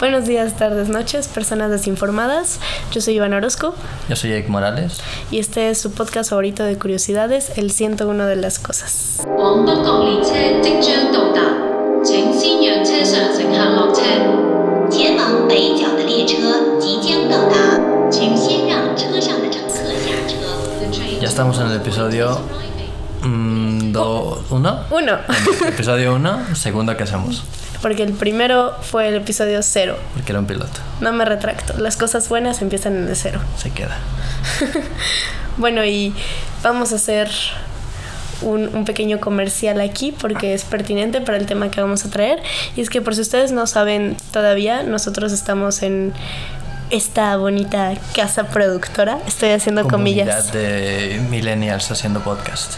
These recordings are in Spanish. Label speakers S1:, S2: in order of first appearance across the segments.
S1: Buenos días, tardes, noches, personas desinformadas. Yo soy Iván Orozco.
S2: Yo soy Eric Morales.
S1: Y este es su podcast favorito de curiosidades, El 101 de las cosas.
S2: Ya estamos en el episodio 1. Mm, uno.
S1: Uno.
S2: episodio 1, segundo que hacemos.
S1: Porque el primero fue el episodio cero.
S2: Porque era un piloto.
S1: No me retracto. Las cosas buenas empiezan en el cero.
S2: Se queda.
S1: bueno, y vamos a hacer un, un, pequeño comercial aquí porque es pertinente para el tema que vamos a traer. Y es que por si ustedes no saben todavía, nosotros estamos en esta bonita casa productora. Estoy haciendo
S2: Comunidad
S1: comillas.
S2: de millennials haciendo podcast.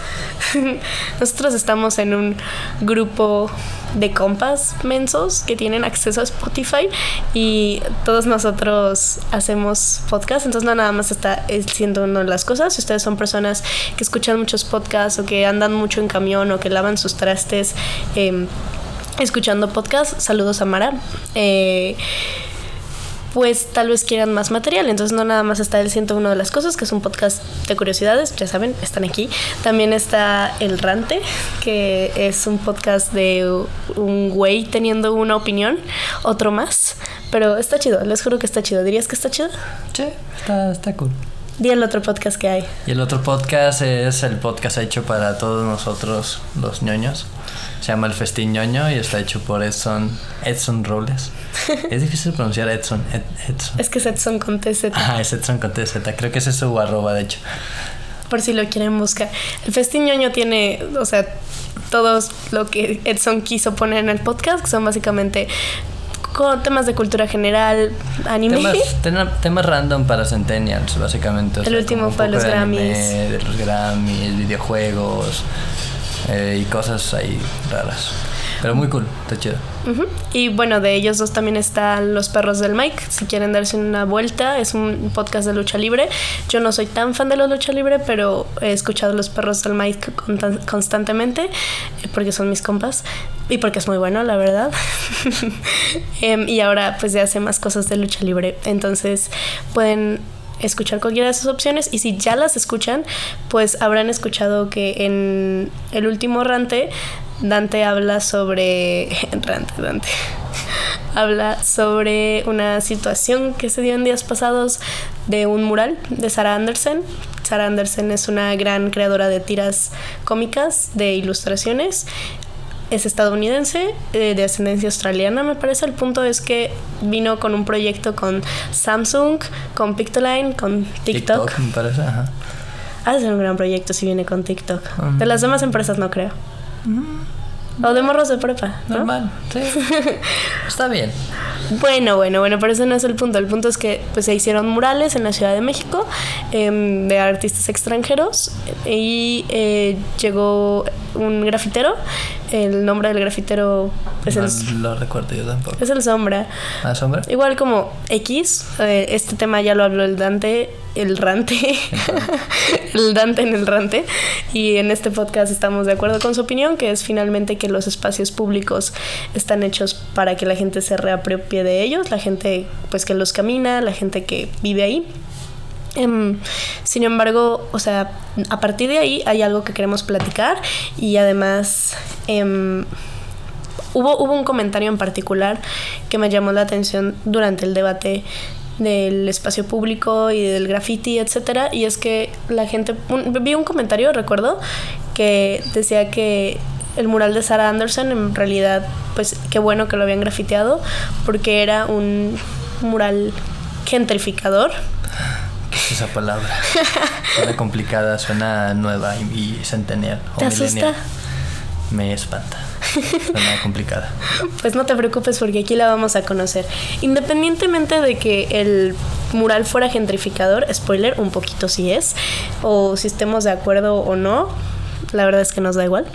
S1: Nosotros estamos en un grupo de compas mensos que tienen acceso a Spotify y todos nosotros hacemos podcast, entonces no nada más está siendo una de las cosas. Si ustedes son personas que escuchan muchos podcasts o que andan mucho en camión o que lavan sus trastes eh, escuchando podcast, saludos a Mara. Eh, pues tal vez quieran más material. Entonces no nada más está el 101 de las cosas, que es un podcast de curiosidades, ya saben, están aquí. También está El Rante, que es un podcast de un güey teniendo una opinión, otro más. Pero está chido, les juro que está chido. ¿Dirías que está chido?
S2: Sí, está, está cool.
S1: Di el otro podcast que hay.
S2: Y el otro podcast es el podcast hecho para todos nosotros, los ñoños. Se llama El Festín ñoño y está hecho por Edson, Edson Robles. es difícil pronunciar Edson, Edson.
S1: Es que es Edson con TZ.
S2: Ah, es Edson con TZ. Creo que ese es su arroba, de hecho.
S1: Por si lo quieren buscar. El Festín ñoño tiene, o sea, todos lo que Edson quiso poner en el podcast, que son básicamente con temas de cultura general, anime.
S2: Temas, temas random para Centennials, básicamente.
S1: el último fue los Grammys.
S2: de los Grammys, videojuegos eh, y cosas ahí raras. Pero muy cool, está.
S1: Y bueno, de ellos dos también están Los Perros del Mike. Si quieren darse una vuelta, es un podcast de lucha libre. Yo no soy tan fan de la lucha libre, pero he escuchado Los Perros del Mike constantemente eh, porque son mis compas y porque es muy bueno, la verdad. Em, y ahora pues ya hace más cosas de lucha libre. Entonces pueden escuchar cualquiera de sus opciones y si ya las escuchan, pues habrán escuchado que en el último rante Dante habla sobre Dante, Dante habla sobre una situación que se dio en días pasados de un mural de Sarah Anderson. Sarah Anderson es una gran creadora de tiras cómicas, de ilustraciones es estadounidense, eh, de ascendencia australiana, me parece. El punto es que vino con un proyecto con Samsung, con Pictoline, con TikTok.
S2: TikTok me parece, ajá.
S1: Ha de ser un gran proyecto si viene con TikTok. De las demás empresas no creo. O de morros de prepa.
S2: Normal, sí. Está bien.
S1: Bueno, bueno, bueno, pero ese no es el punto. El punto es que pues, se hicieron murales en la Ciudad de México em, de artistas extranjeros y eh, llegó un grafitero. El nombre del grafitero
S2: es el... Lo recuerdo yo tampoco.
S1: Es el Sombra.
S2: ¿Ah, Sombra?
S1: Igual como X, eh, este tema ya lo habló el Dante, el Rante, el Dante en el Rante. Y en este podcast estamos de acuerdo con su opinión, que es finalmente que los espacios públicos están hechos para que la gente se reapropie de ellos, la gente pues que los camina, la gente que vive ahí. Em, sin embargo, o sea, a partir de ahí hay algo que queremos platicar y además em, hubo, hubo un comentario en particular que me llamó la atención durante el debate del espacio público y del graffiti, etcétera, y es que la gente vi un comentario, recuerdo, que decía que el mural de Sarah Anderson en realidad pues qué bueno que lo habían grafiteado porque era un mural gentrificador
S2: esa palabra. suena complicada, suena nueva y, centennial.
S1: ¿Te asusta?
S2: Me espanta. Suena complicada.
S1: Pues no te preocupes porque aquí la vamos a conocer. Independientemente de que el mural fuera gentrificador, spoiler, un poquito sí es, o si estemos de acuerdo o no, la verdad es que nos da igual.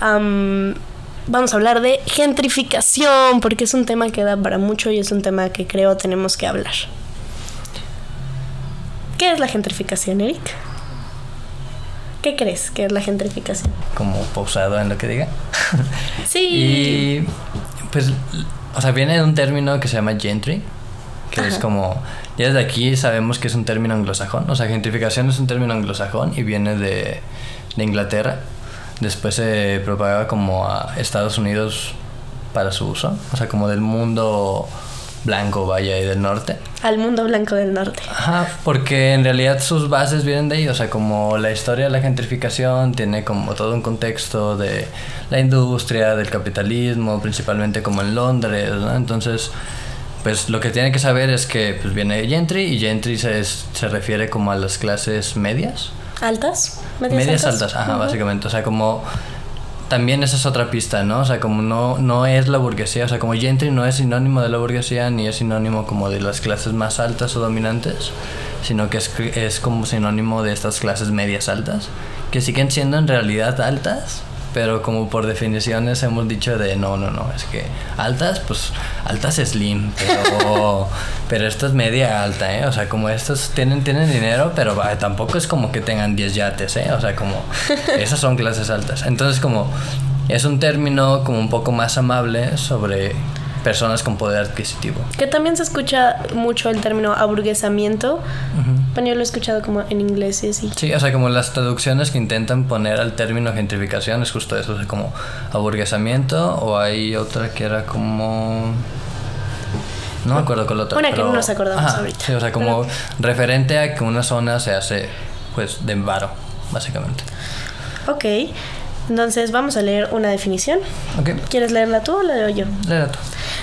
S1: vamos a hablar de gentrificación, porque es un tema que da para mucho y es un tema que creo tenemos que hablar. ¿Qué es la gentrificación, Eric? ¿Qué crees que es la gentrificación?
S2: Como pausado en lo que diga.
S1: Sí.
S2: y pues o sea, viene de un término que se llama gentry, que es como, ya desde aquí sabemos que es un término anglosajón, o sea, gentrificación es un término anglosajón y viene de, de Inglaterra, después se propagaba como a Estados Unidos para su uso, o sea, como del mundo blanco, vaya, y del norte.
S1: Al mundo blanco del norte.
S2: Ajá, porque en realidad sus bases vienen de ahí, o sea, como la historia de la gentrificación tiene como todo un contexto de la industria, del capitalismo, principalmente como en Londres, ¿no? Entonces, pues lo que tiene que saber es que pues viene gentry y gentry se, se refiere como a las clases medias.
S1: ¿Altas?
S2: Medias, altas, ajá, básicamente, o sea, como también esa es otra pista, ¿no? O sea, como no, no es la burguesía, o sea, como gentry no es sinónimo de la burguesía ni es sinónimo como de las clases más altas o dominantes, sino que es, es como sinónimo de estas clases medias altas, que siguen siendo en realidad altas, pero como por definiciones hemos dicho de no, no, no, es que altas, pues altas es slim, pero, pero esto es media alta, ¿eh? O sea, como estos tienen, tienen dinero, pero tampoco es como que tengan 10 yates, ¿eh? O sea, como esas son clases altas. Entonces, como es un término como un poco más amable sobre personas con poder adquisitivo.
S1: Que también se escucha mucho el término aburguesamiento. Bueno, yo lo he escuchado como en inglés y así.
S2: Sí, o sea, como las traducciones que intentan poner al término gentrificación es justo eso, o sea, como aburguesamiento o hay otra que era como... No me acuerdo con la otra.
S1: Una que no nos acordamos ahorita.
S2: Sí, o sea, como referente a que una zona se hace, pues, de varo, básicamente.
S1: Ok. Entonces vamos a leer una definición.
S2: Okay.
S1: ¿Quieres leerla tú o la leo yo?
S2: Léela tú.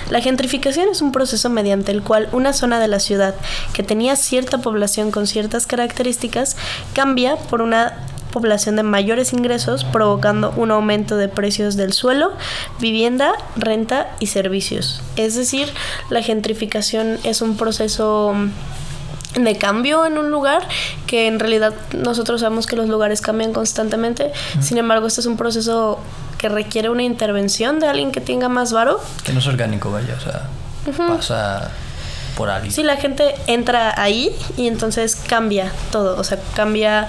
S1: La gentrificación es un proceso mediante el cual una zona de la ciudad que tenía cierta población con ciertas características cambia por una población de mayores ingresos, provocando un aumento de precios del suelo, vivienda, renta y servicios. Es decir, la gentrificación es un proceso de cambio en un lugar que en realidad nosotros sabemos que los lugares cambian constantemente sin embargo este es un proceso que requiere una intervención de alguien que tenga más varo.
S2: Que no es orgánico vaya o sea pasa por alguien.
S1: Sí la gente entra ahí y entonces cambia todo o sea cambia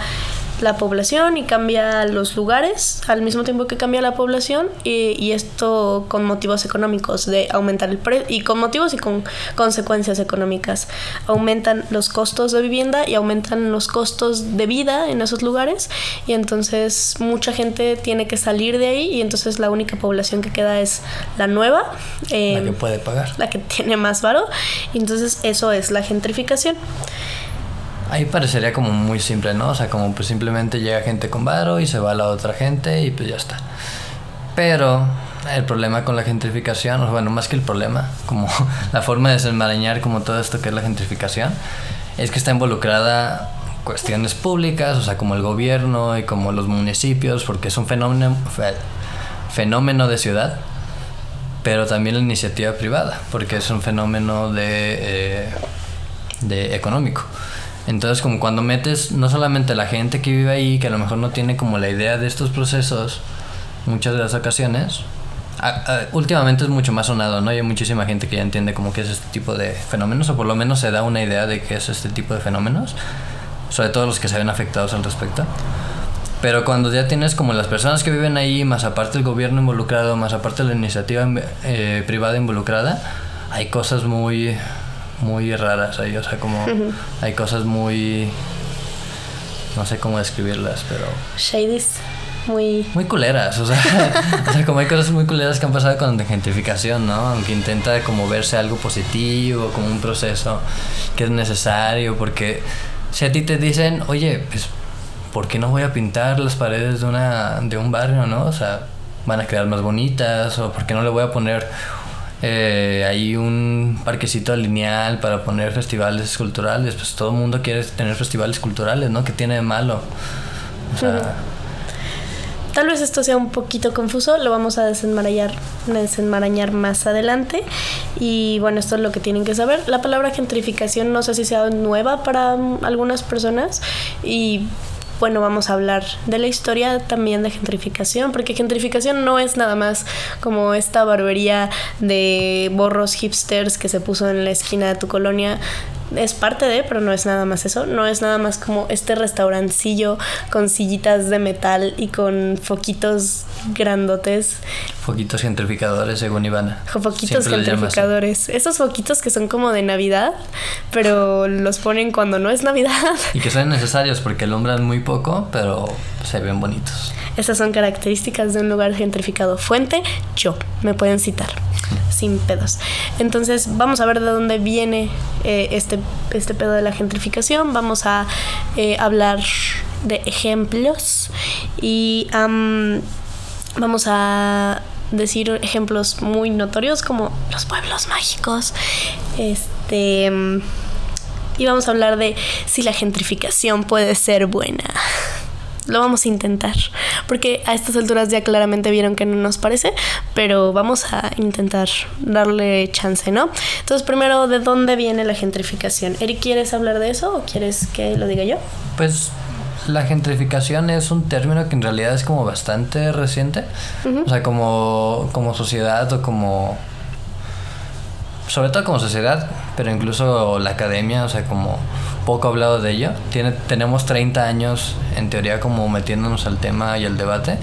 S1: la población y cambia los lugares al mismo tiempo que cambia la población y, y esto con motivos económicos de aumentar el precio y con motivos y con consecuencias económicas. Aumentan los costos de vivienda y aumentan los costos de vida en esos lugares y entonces mucha gente tiene que salir de ahí y entonces la única población que queda es la nueva
S2: eh, la que puede pagar.
S1: la que tiene más varo. Y entonces eso es la gentrificación
S2: Ahí parecería como muy simple, ¿no? O sea, como pues simplemente llega gente con varo y se va a la otra gente y pues ya está. Pero el problema con la gentrificación, bueno, más que el problema, como la forma de desenmarañar como todo esto que es la gentrificación, es que está involucrada cuestiones públicas, o sea, como el gobierno y como los municipios, porque es un fenómeno, fenómeno de ciudad, pero también la iniciativa privada, porque es un fenómeno de, eh, de económico. Entonces, como cuando metes no solamente la gente que vive ahí, que a lo mejor no tiene como la idea de estos procesos, muchas de las ocasiones, últimamente es mucho más sonado, ¿no? Hay muchísima gente que ya entiende como que es este tipo de fenómenos, o por lo menos se da una idea de qué es este tipo de fenómenos, sobre todo los que se ven afectados al respecto. Pero cuando ya tienes como las personas que viven ahí, más aparte el gobierno involucrado, más aparte la iniciativa eh, privada involucrada, hay cosas muy muy raras ahí, o sea, como hay cosas muy... No sé cómo describirlas, pero...
S1: Shadies. Muy...
S2: Muy culeras, o sea, o sea, como hay cosas muy culeras que han pasado con la gentrificación, ¿no? Aunque intenta como verse algo positivo, como un proceso que es necesario, porque si a ti te dicen, oye, pues, ¿por qué no voy a pintar las paredes de, una, de un barrio, no? O sea, van a quedar más bonitas, o ¿por qué no le voy a poner eh, hay un parquecito lineal para poner festivales culturales, pues todo el mundo quiere tener festivales culturales, ¿no? ¿Qué tiene de malo? O sea,
S1: Tal vez esto sea un poquito confuso, lo vamos a desenmarañar, desenmarañar más adelante. Y bueno, esto es lo que tienen que saber. La palabra gentrificación no sé si sea nueva para algunas personas y bueno, vamos a hablar de la historia también de gentrificación, porque gentrificación no es nada más como esta barbería de borros hipsters que se puso en la esquina de tu colonia. es parte de, pero no es nada más eso. No es nada más como este restaurancillo con sillitas de metal y con foquitos grandotes.
S2: Foquitos gentrificadores, según Ivana.
S1: Foquitos gentrificadores. Esos foquitos que son como de Navidad, pero los ponen cuando no es Navidad.
S2: Y que son necesarios porque alumbran muy poco, pero se ven bonitos.
S1: Esas son características de un lugar gentrificado. Fuente, yo. Me pueden citar. Sin pedos. Entonces, vamos a ver de dónde viene eh, este, este pedo de la gentrificación. Vamos a eh, hablar de ejemplos y vamos a decir ejemplos muy notorios como los pueblos mágicos. Este. Y vamos a hablar de si la gentrificación puede ser buena. Lo vamos a intentar. Porque a estas alturas ya claramente vieron que no nos parece. Pero vamos a intentar darle chance, ¿no? Entonces, primero, ¿de dónde viene la gentrificación? Eric, ¿quieres hablar de eso o quieres que lo diga yo?
S2: Pues la gentrificación es un término que en realidad es como bastante reciente. O sea, como, como sociedad o como... Sobre todo como sociedad, pero incluso la academia, o sea, como poco hablado de ello. Tiene, tenemos 30 años, en teoría, como metiéndonos al tema y al debate.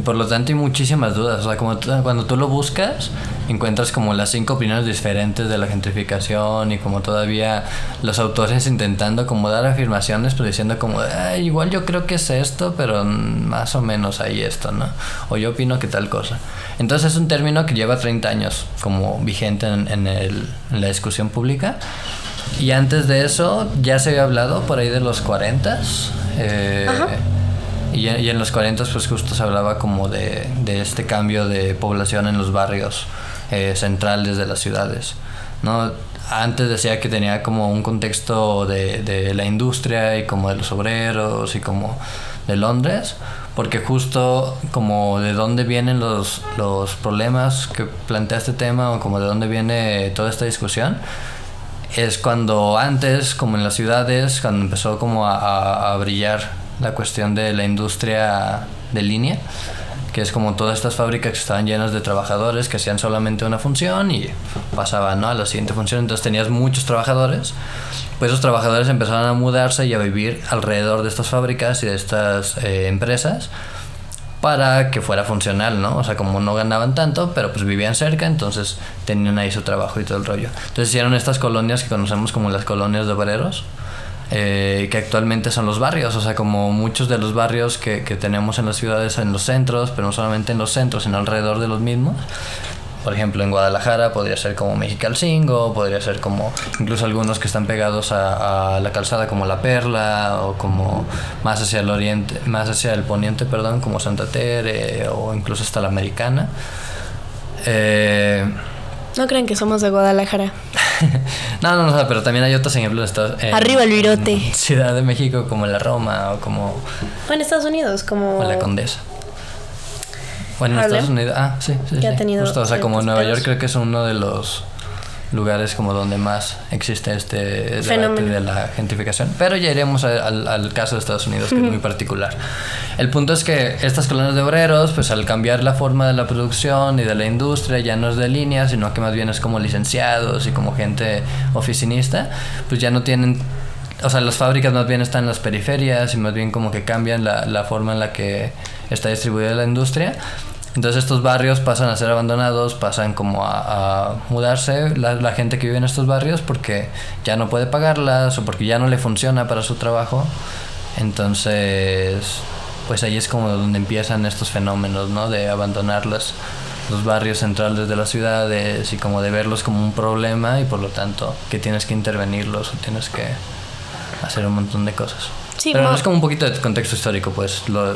S2: Y por lo tanto hay muchísimas dudas. O sea, como cuando tú lo buscas, encuentras como las cinco opiniones diferentes de la gentrificación y como todavía los autores intentando como dar afirmaciones, pero diciendo como, igual yo creo que es esto, pero más o menos hay esto, ¿no? O yo opino que tal cosa. Entonces es un término que lleva 30 años como vigente en, en, el, en la discusión pública y antes de eso ya se había hablado por ahí de los 40. Eh, y, y, en los 40 pues justo se hablaba como de, de este cambio de población en los barrios eh, centrales de las ciudades. ¿no? Antes decía que tenía como un contexto de, de la industria y como de los obreros y como de Londres, porque justo como de dónde vienen los, los problemas que plantea este tema o como de dónde viene toda esta discusión, es cuando antes, como en las ciudades, cuando empezó como a, a, brillar la cuestión de la industria de línea, que es como todas estas fábricas que estaban llenas de trabajadores que hacían solamente una función y pasaban ¿no? a la siguiente función, entonces tenías muchos trabajadores, pues esos trabajadores empezaron a mudarse y a vivir alrededor de estas fábricas y de estas eh, empresas para que fuera funcional, ¿no? O sea, como no ganaban tanto, pero pues vivían cerca, entonces tenían ahí su trabajo y todo el rollo. Entonces hicieron estas colonias que conocemos como las colonias de obreros, eh, que actualmente son los barrios, o sea, como muchos de los barrios que, que tenemos en las ciudades, en los centros, pero no solamente en los centros, sino alrededor de los mismos, por ejemplo, en Guadalajara podría ser como Mexicalcingo, podría ser como incluso algunos que están pegados a, a, la calzada como La Perla o como más hacia el oriente, más hacia el poniente, perdón, como Santa Tere o incluso hasta la Americana. Eh,
S1: no creen que somos de Guadalajara.
S2: no, no, no, pero también hay otros ejemplos.
S1: En, Arriba el virote.
S2: Ciudad de México como la Roma o como...
S1: O en Estados Unidos como...
S2: O la Condesa. Bueno, en Estados Unidos. Ah, sí, sí. Sí.
S1: ha tenido
S2: Justo, o sea, como Nueva York creo que es uno de los lugares como donde más existe este
S1: Fenómeno.
S2: de la gentrificación. Pero ya iremos a, al, al, caso de Estados Unidos, que es muy particular. El punto es que estas colonias de obreros, pues al cambiar la forma de la producción y de la industria, ya no es de línea, sino que más bien es como licenciados y como gente oficinista, pues ya no tienen o sea, las fábricas más bien están en las periferias y más bien como que cambian la, la forma en la que está distribuida la industria. Entonces estos barrios pasan a ser abandonados, pasan como a, mudarse la, la, gente que vive en estos barrios porque ya no puede pagarlas o porque ya no le funciona para su trabajo. Entonces, pues ahí es como donde empiezan estos fenómenos, ¿no? De abandonar los, los barrios centrales de las ciudades y como de verlos como un problema y por lo tanto que tienes que intervenirlos o tienes que hacer un montón de cosas.
S1: Sí,
S2: Pero es como un poquito de contexto histórico, pues, lo,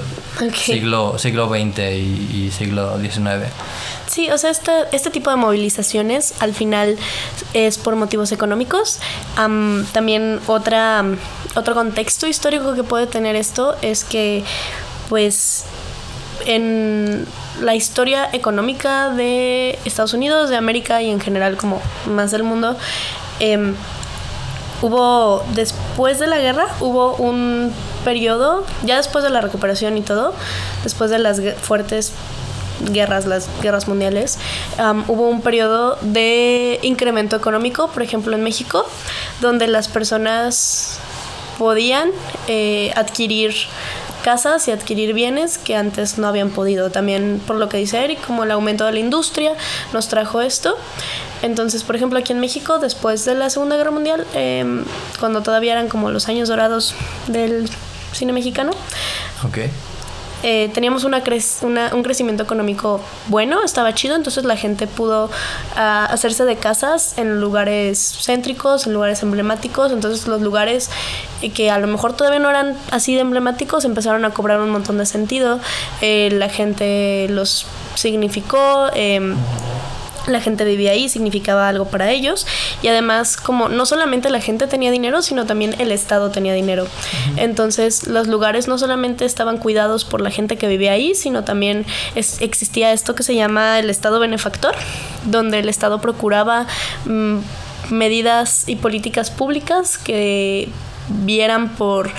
S2: siglo, siglo XX y, y siglo XIX.
S1: Sí, o sea, este, este tipo de movilizaciones al final es por motivos económicos. Am, también otra, otro contexto histórico que puede tener esto es que, pues, en la historia económica de Estados Unidos, de América y en general como más del mundo, em, hubo, después de la guerra, hubo un periodo, ya después de la recuperación y todo, después de las fuertes guerras, las guerras mundiales, hubo un periodo de incremento económico, por ejemplo en México, donde las personas podían eh, adquirir casas y adquirir bienes que antes no habían podido. También por lo que dice Eric, como el aumento de la industria nos trajo esto. Entonces, por ejemplo, aquí en México, después de la Segunda Guerra Mundial, em, cuando todavía eran como los años dorados del cine mexicano,
S2: okay.
S1: Eh, teníamos una, un crecimiento económico bueno, estaba chido, entonces la gente pudo ah, hacerse de casas en lugares céntricos, en lugares emblemáticos, entonces los lugares que a lo mejor todavía no eran así de emblemáticos empezaron a cobrar un montón de sentido, eh, la gente los significó. Em, la gente vivía ahí, significaba algo para ellos y además como no solamente la gente tenía dinero, sino también el Estado tenía dinero. Entonces los lugares no solamente estaban cuidados por la gente que vivía ahí, sino también existía esto que se llama el Estado benefactor, donde el Estado procuraba mm, medidas y políticas públicas que vieran por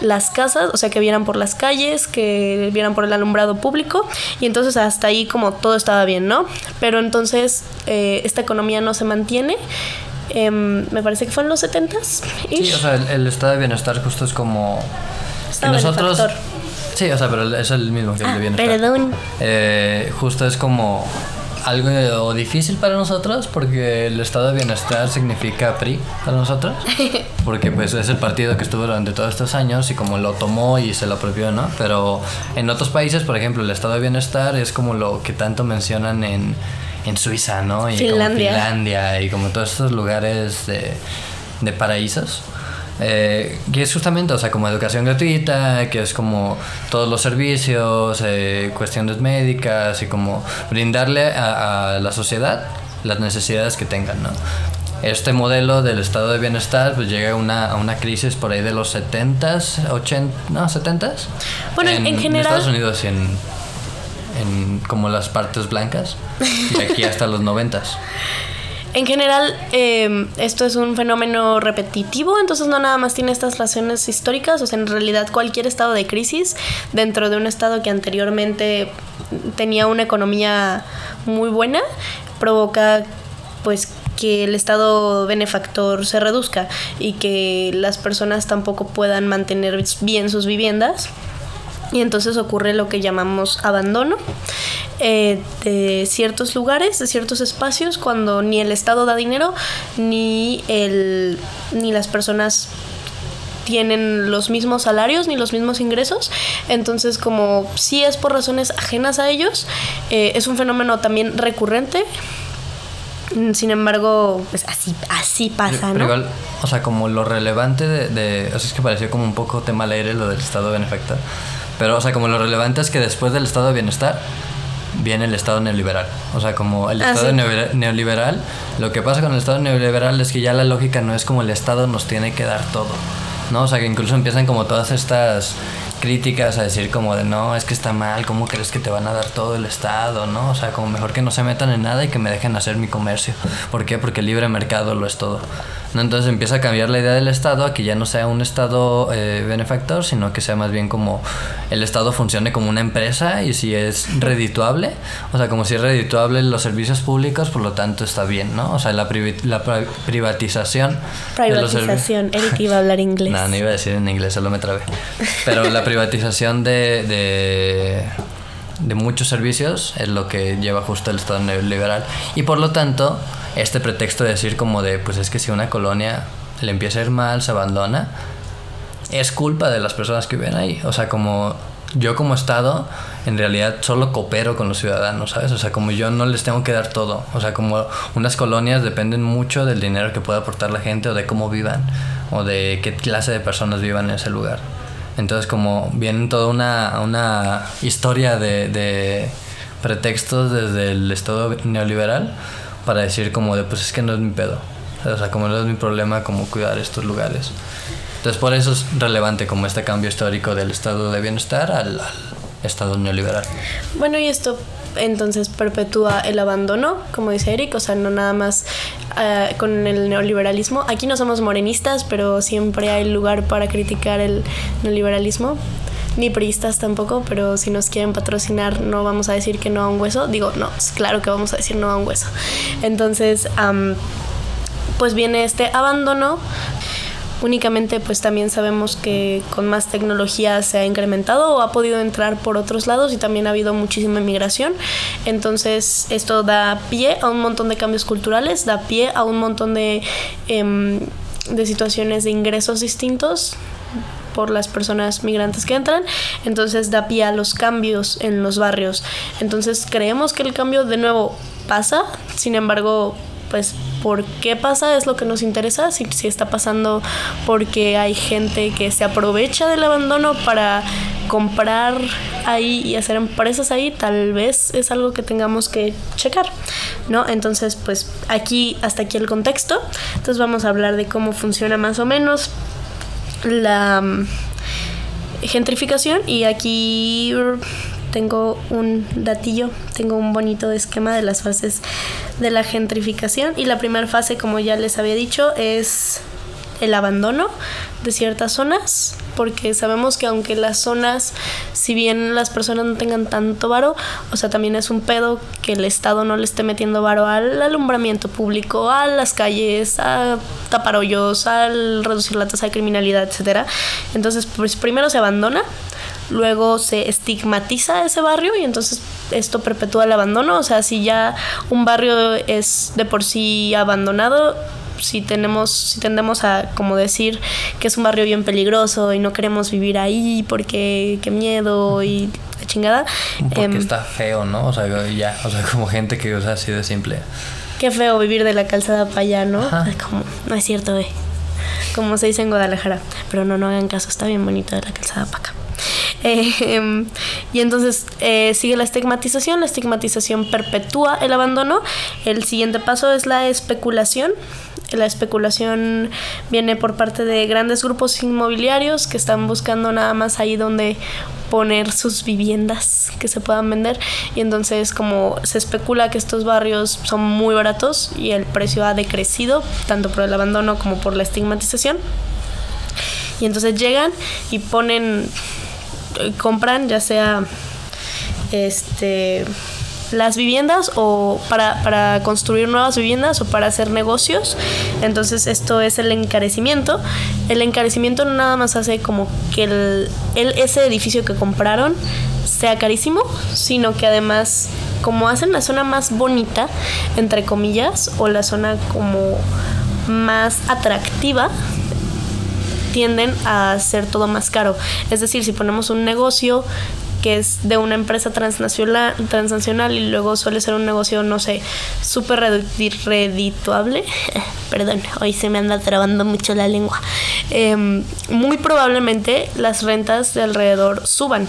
S1: las casas, o sea, que vieran por las calles, que vieran por el alumbrado público y entonces hasta ahí como todo estaba bien, ¿no? Pero entonces eh, esta economía no se mantiene. Em, me parece que fue en los 70s.
S2: Sí, o sea, el, estado de bienestar justo es como...
S1: que nosotros...
S2: Sí, o sea, pero es el mismo que el de ah, bienestar.
S1: Perdón.
S2: Eh, justo es como algo difícil para nosotros porque el estado de bienestar significa PRI para nosotros. Porque pues es el partido que estuvo durante todos estos años y como lo tomó y se lo apropió, ¿no? Pero en otros países, por ejemplo, el estado de bienestar es como lo que tanto mencionan en, en Suiza, ¿no? Y
S1: Finlandia.
S2: Como Finlandia y como todos estos lugares de, de paraísos. Eh, que es justamente, o sea, como educación gratuita, que es como todos los servicios, eh, cuestiones médicas y como brindarle a, la sociedad las necesidades que tengan, ¿no? Este modelo del estado de bienestar pues llega a una, a una crisis por ahí de los 70s, 80, no, 70s.
S1: Bueno, en, general... En
S2: Estados Unidos y en, en como las partes blancas y aquí hasta los 90s.
S1: En general, em, esto es un fenómeno repetitivo, entonces no nada más tiene estas relaciones históricas, o sea, en realidad cualquier estado de crisis dentro de un estado que anteriormente tenía una economía muy buena, provoca pues que el estado benefactor se reduzca y que las personas tampoco puedan mantener bien sus viviendas y entonces ocurre lo que llamamos abandono eh, de ciertos lugares, de ciertos espacios, cuando ni el Estado da dinero, ni, el, ni las personas tienen los mismos salarios ni los mismos ingresos. Entonces, como si es por razones ajenas a ellos, eh, es un fenómeno también recurrente. Sin embargo, pues así, así pasa, ¿no?
S2: igual, o sea, como lo relevante de, de, O sea, es que pareció como un poco tema al aire lo del estado benefactor. Pero, o sea, como lo relevante es que después del estado de bienestar viene el estado neoliberal. O sea, como el ah, estado neoliberal, lo que pasa con el estado neoliberal es que ya la lógica no es como el estado nos tiene que dar todo. ¿no? O sea, que incluso empiezan como todas estas críticas a decir como de no, es que está mal, ¿cómo crees que te van a dar todo el Estado? ¿no? O sea, como mejor que no se metan en nada y que me dejen hacer mi comercio. ¿Por qué? Porque el libre mercado lo es todo. ¿no? Entonces empieza a cambiar la idea del Estado a que ya no sea un Estado eh, benefactor, sino que sea más bien como el Estado funcione como una empresa y si es redituable, o sea, como si es redituable los servicios públicos, por lo tanto está bien, ¿no? O sea, la, la privatización.
S1: Privatización, Eric iba a hablar inglés.
S2: no, no iba a decir en inglés, solo me trabé. Pero la privatización de, de de muchos servicios es lo que lleva justo el Estado neoliberal. Y por lo tanto, este pretexto de decir como de, pues es que si una colonia le empieza a ir mal, se abandona, es culpa de las personas que viven ahí. O sea, como yo como Estado, en realidad solo coopero con los ciudadanos, ¿sabes? O sea, como yo no les tengo que dar todo. O sea, como unas colonias dependen mucho del dinero que pueda aportar la gente o de cómo vivan o de qué clase de personas vivan en ese lugar. Entonces como viene toda una, una historia de, de pretextos desde el Estado neoliberal para decir como de pues es que no es mi pedo. O sea, como no es mi problema como cuidar estos lugares. Entonces por eso es relevante como este cambio histórico del estado de bienestar al, al estado neoliberal.
S1: Bueno, y esto entonces perpetúa el abandono, como dice Eric, o sea, no nada más eh, con el neoliberalismo. Aquí no somos morenistas, pero siempre hay lugar para criticar el neoliberalismo. ni priistas tampoco, pero si nos quieren patrocinar no vamos a decir que no a un hueso. Digo, no, claro que vamos a decir no a un hueso. Entonces, pues viene este abandono únicamente pues también sabemos que con más tecnología se ha incrementado o ha podido entrar por otros lados y también ha habido muchísima migración. Entonces esto da pie a un montón de cambios culturales da pie a un montón de, em, de situaciones de ingresos distintos por las personas migrantes que entran, entonces da pie a los cambios en los barrios. Entonces creemos que el cambio de nuevo pasa, sin embargo, pues por qué pasa es lo que nos interesa, si, si está pasando porque hay gente que se aprovecha del abandono para comprar ahí y hacer empresas ahí, tal vez es algo que tengamos que checar, ¿no? Entonces, pues aquí, hasta aquí el contexto. Entonces vamos a hablar de cómo funciona más o menos la mm, gentrificación y aquí tengo un datillo, tengo un bonito esquema de las fases de la gentrificación y la primera fase, como ya les había dicho, es el abandono de ciertas zonas, porque sabemos que aunque las zonas, si bien las personas no tengan tanto varo, o sea, también es un pedo que el Estado no le esté metiendo varo al alumbramiento público, a las calles, a tapar hoyos, al reducir la tasa de criminalidad, etcétera. Entonces, pues primero se abandona, luego se estigmatiza ese barrio y entonces esto perpetúa el abandono, o sea, si ya un barrio es de por sí abandonado, si tenemos, si tendemos a como decir que es un barrio bien peligroso y no queremos vivir ahí porque qué miedo y la chingada.
S2: Porque em, está feo, ¿no? O sea, ya, o sea, como gente que usa así de simple.
S1: Qué feo vivir de la calzada para allá, ¿no? Como, no es cierto, eh. Como se dice en Guadalajara. Pero no, no hagan caso, está bien bonito de la calzada para acá. Em, y entonces eh, sigue la estigmatización, la estigmatización perpetúa el abandono. El siguiente paso es la especulación. La especulación viene por parte de grandes grupos inmobiliarios que están buscando nada más ahí donde poner sus viviendas que se puedan vender y entonces como se especula que estos barrios son muy baratos y el precio ha decrecido tanto por el abandono como por la estigmatización y entonces llegan y ponen compran ya sea este las viviendas o para, para, construir nuevas viviendas o para hacer negocios. Entonces esto es el encarecimiento. El encarecimiento nada más hace como que el, ese edificio que compraron sea carísimo, sino que además como hacen la zona más bonita, entre comillas, o la zona como más atractiva, tienden a hacer todo más caro. Es decir, si ponemos un negocio que es de una empresa transnacional, transnacional y luego suele ser un negocio, no sé, súper redituable. Perdón, hoy se me anda trabando mucho la lengua. Em, muy probablemente las rentas de alrededor suban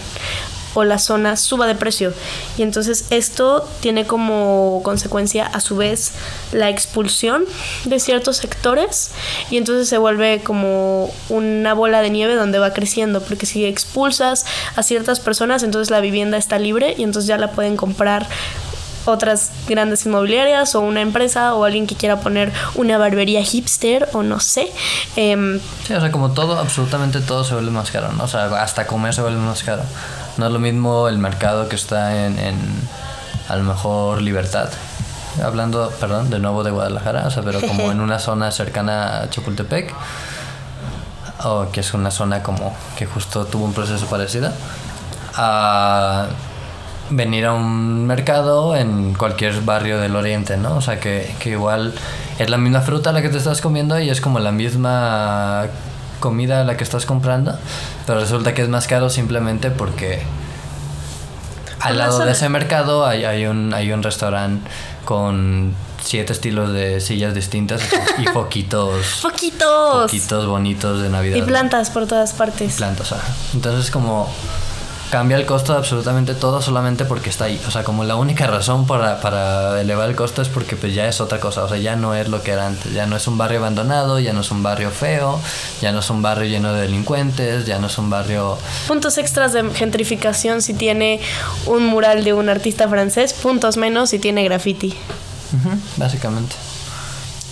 S1: o la zona suba de precio. Y entonces esto tiene como consecuencia a su vez la expulsión de ciertos sectores y entonces se vuelve como una bola de nieve donde va creciendo, porque si expulsas a ciertas personas, entonces la vivienda está libre y entonces ya la pueden comprar otras grandes inmobiliarias o una empresa o alguien que quiera poner una barbería hipster o no sé. Em,
S2: sí, o sea, como todo, absolutamente todo se vuelve más caro, ¿no? O sea, hasta comer se vuelve más caro. No es lo mismo el mercado que está en, en a lo mejor Libertad. Hablando, perdón, de nuevo de Guadalajara, o sea, pero como en una zona cercana a Chapultepec, o que es una zona como que justo tuvo un proceso parecido, a venir a un mercado en cualquier barrio del oriente, ¿no? O sea, que, que igual es la misma fruta la que te estás comiendo y es como la misma comida la que estás comprando, pero resulta que es más caro simplemente porque al lado de ese mercado hay, hay un, hay un restaurante con siete estilos de sillas distintas y foquitos.
S1: ¡Foquitos!
S2: Foquitos bonitos de Navidad.
S1: Y plantas por todas partes.
S2: Plantas, ajá. Entonces como cambia el costo de absolutamente todo solamente porque está ahí. O sea, como la única razón para, para, elevar el costo es porque pues ya es otra cosa. O sea, ya no es lo que era antes. Ya no es un barrio abandonado, ya no es un barrio feo, ya no es un barrio lleno de delincuentes, ya no es un barrio...
S1: Puntos extras de gentrificación si tiene un mural de un artista francés, puntos menos si tiene graffiti.
S2: básicamente.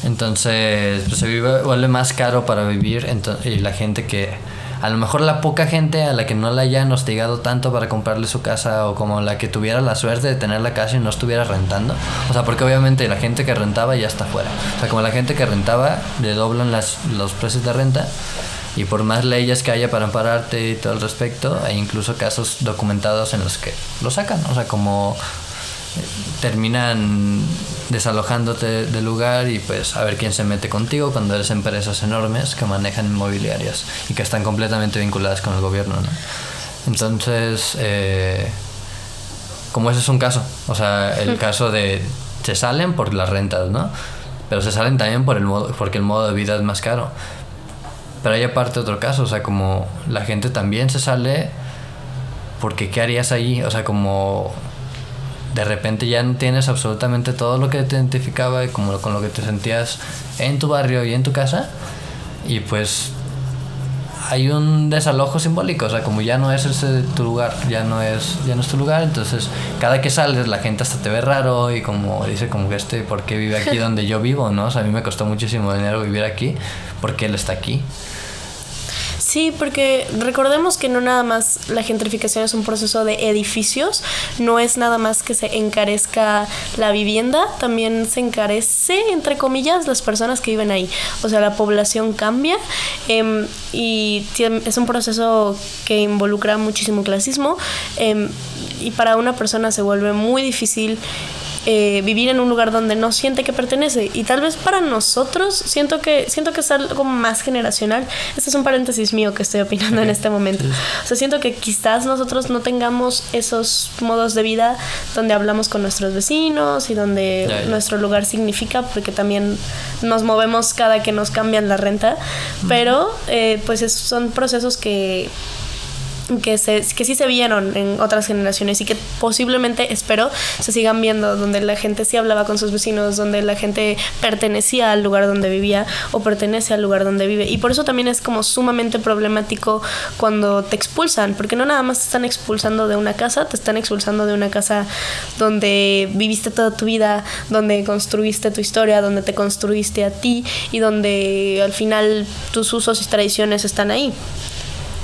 S2: Entonces, pues se vive, vuelve más caro para vivir y la gente que a lo mejor la poca gente a la que no la hayan hostigado tanto para comprarle su casa o como la que tuviera la suerte de tener la casa y no estuviera rentando. O sea, porque obviamente la gente que rentaba ya está fuera. O sea, como la gente que rentaba le doblan las, los precios de renta y por más leyes que haya para ampararte y todo el respecto, hay incluso casos documentados en los que lo sacan. O sea, como terminan desalojándote del lugar y pues a ver quién se mete contigo cuando eres empresas enormes que manejan inmobiliarias y que están completamente vinculadas con el gobierno. ¿no? Entonces, eh, como ese es un caso, o sea, el caso de se salen por las rentas, ¿no? Pero se salen también por el modo, porque el modo de vida es más caro. Pero hay aparte otro caso, o sea, como la gente también se sale porque ¿qué harías allí? O sea, como de repente ya tienes absolutamente todo lo que te identificaba y como con lo que te sentías en tu barrio y en tu casa y pues hay un desalojo simbólico, o sea, como ya no es ese tu lugar, ya no es ya no es tu lugar, entonces cada que sales la gente hasta te ve raro y como dice como que este por qué vive aquí donde yo vivo, ¿no? O sea, a mí me costó muchísimo dinero vivir aquí, porque él está aquí.
S1: Sí, porque recordemos que no nada más la gentrificación es un proceso de edificios, no es nada más que se encarezca la vivienda, también se encarece, entre comillas, las personas que viven ahí. O sea, la población cambia em, y es un proceso que involucra muchísimo clasismo em, y para una persona se vuelve muy difícil eh, vivir en un lugar donde no siente que pertenece. Y tal vez para nosotros siento que, siento que es algo más generacional. Este es un paréntesis mío que estoy opinando en este momento. O sea, siento que quizás nosotros no tengamos esos modos de vida donde hablamos con nuestros vecinos y donde nuestro lugar significa, porque también nos movemos cada que nos cambian la renta. Pero eh, pues son procesos que que, se, que sí se vieron en otras generaciones y que posiblemente, espero, se sigan viendo, donde la gente sí hablaba con sus vecinos, donde la gente pertenecía al lugar donde vivía o pertenece al lugar donde vive. Y por eso también es como sumamente problemático cuando te expulsan, porque no nada más te están expulsando de una casa, te están expulsando de una casa donde viviste toda tu vida, donde construiste tu historia, donde te construiste a ti y donde al final tus usos y tradiciones están ahí.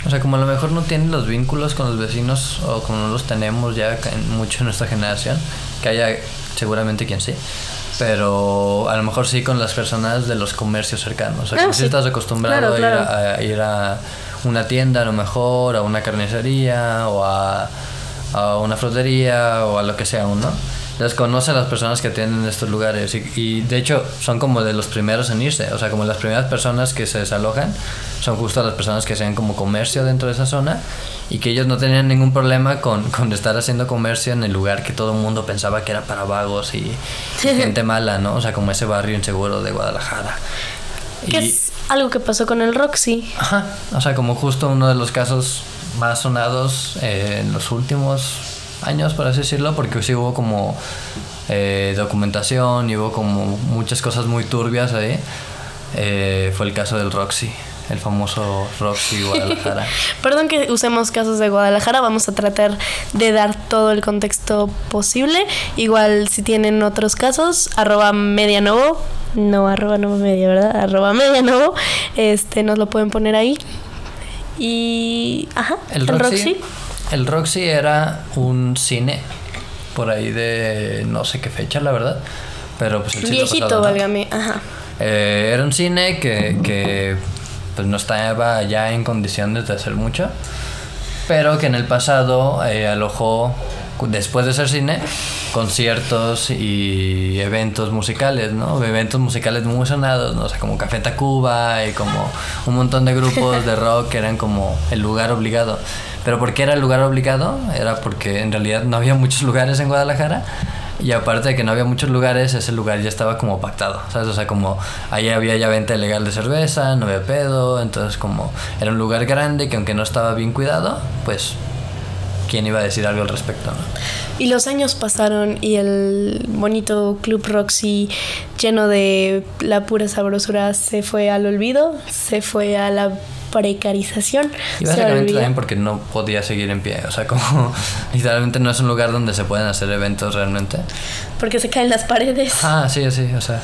S2: O sea, como a lo mejor no tienen los vínculos con los vecinos o como no los tenemos ya en, mucho en nuestra generación, que haya seguramente quien sí, pero a lo mejor sí con las personas de los comercios cercanos. O sea, ah, si estás acostumbrado A, ir a, una tienda a lo mejor, a una carnicería o a, a una frutería o a lo que sea uno. Entonces conoce a las personas que tienen estos lugares y, y, de hecho son como de los primeros en irse, o sea, como las primeras personas que se desalojan son justo las personas que hacen como comercio dentro de esa zona y que ellos no tenían ningún problema con, con estar haciendo comercio en el lugar que todo el mundo pensaba que era para vagos y, gente mala, ¿no? O sea, como ese barrio inseguro de Guadalajara.
S1: Que es algo que pasó con el Roxy.
S2: Ajá, o sea, como justo uno de los casos más sonados eh, en los últimos años, por así decirlo, porque sí hubo como eh, documentación y hubo como muchas cosas muy turbias ahí. Eh, fue el caso del Roxy el famoso Roxy Guadalajara.
S1: Perdón que usemos casos de Guadalajara, vamos a tratar de dar todo el contexto posible. Igual si tienen otros casos, arroba medianovo, no arroba no media, ¿verdad? Arroba medianovo, este, nos lo pueden poner ahí. Y, ajá,
S2: el, Roxy, El Roxy era un cine por ahí de no sé qué fecha, la verdad. Pero pues el
S1: Viejito, válgame, ajá.
S2: Eh, era un cine que, que pues no estaba ya en condiciones de hacer mucho, pero que en el pasado eh, alojó, después de ser cine, conciertos y eventos musicales, ¿no? Eventos musicales muy sonados, ¿no? O sea, como Café Tacuba y como un montón de grupos de rock que eran como el lugar obligado. Pero ¿por qué era el lugar obligado? Era porque en realidad no había muchos lugares en Guadalajara y aparte de que no había muchos lugares, ese lugar ya estaba como pactado, ¿sabes? O sea, como ahí había ya venta ilegal de cerveza, no había pedo, entonces como era un lugar grande que aunque no estaba bien cuidado, pues quién iba a decir algo al respecto,
S1: Y los años pasaron y el bonito Club Roxy lleno de la pura sabrosura se fue al olvido, se fue a la precarización.
S2: Y básicamente también porque no podía seguir en pie. O sea, como literalmente no es un lugar donde se pueden hacer eventos realmente.
S1: porque se caen las paredes.
S2: Ah, sí, sí, o sea.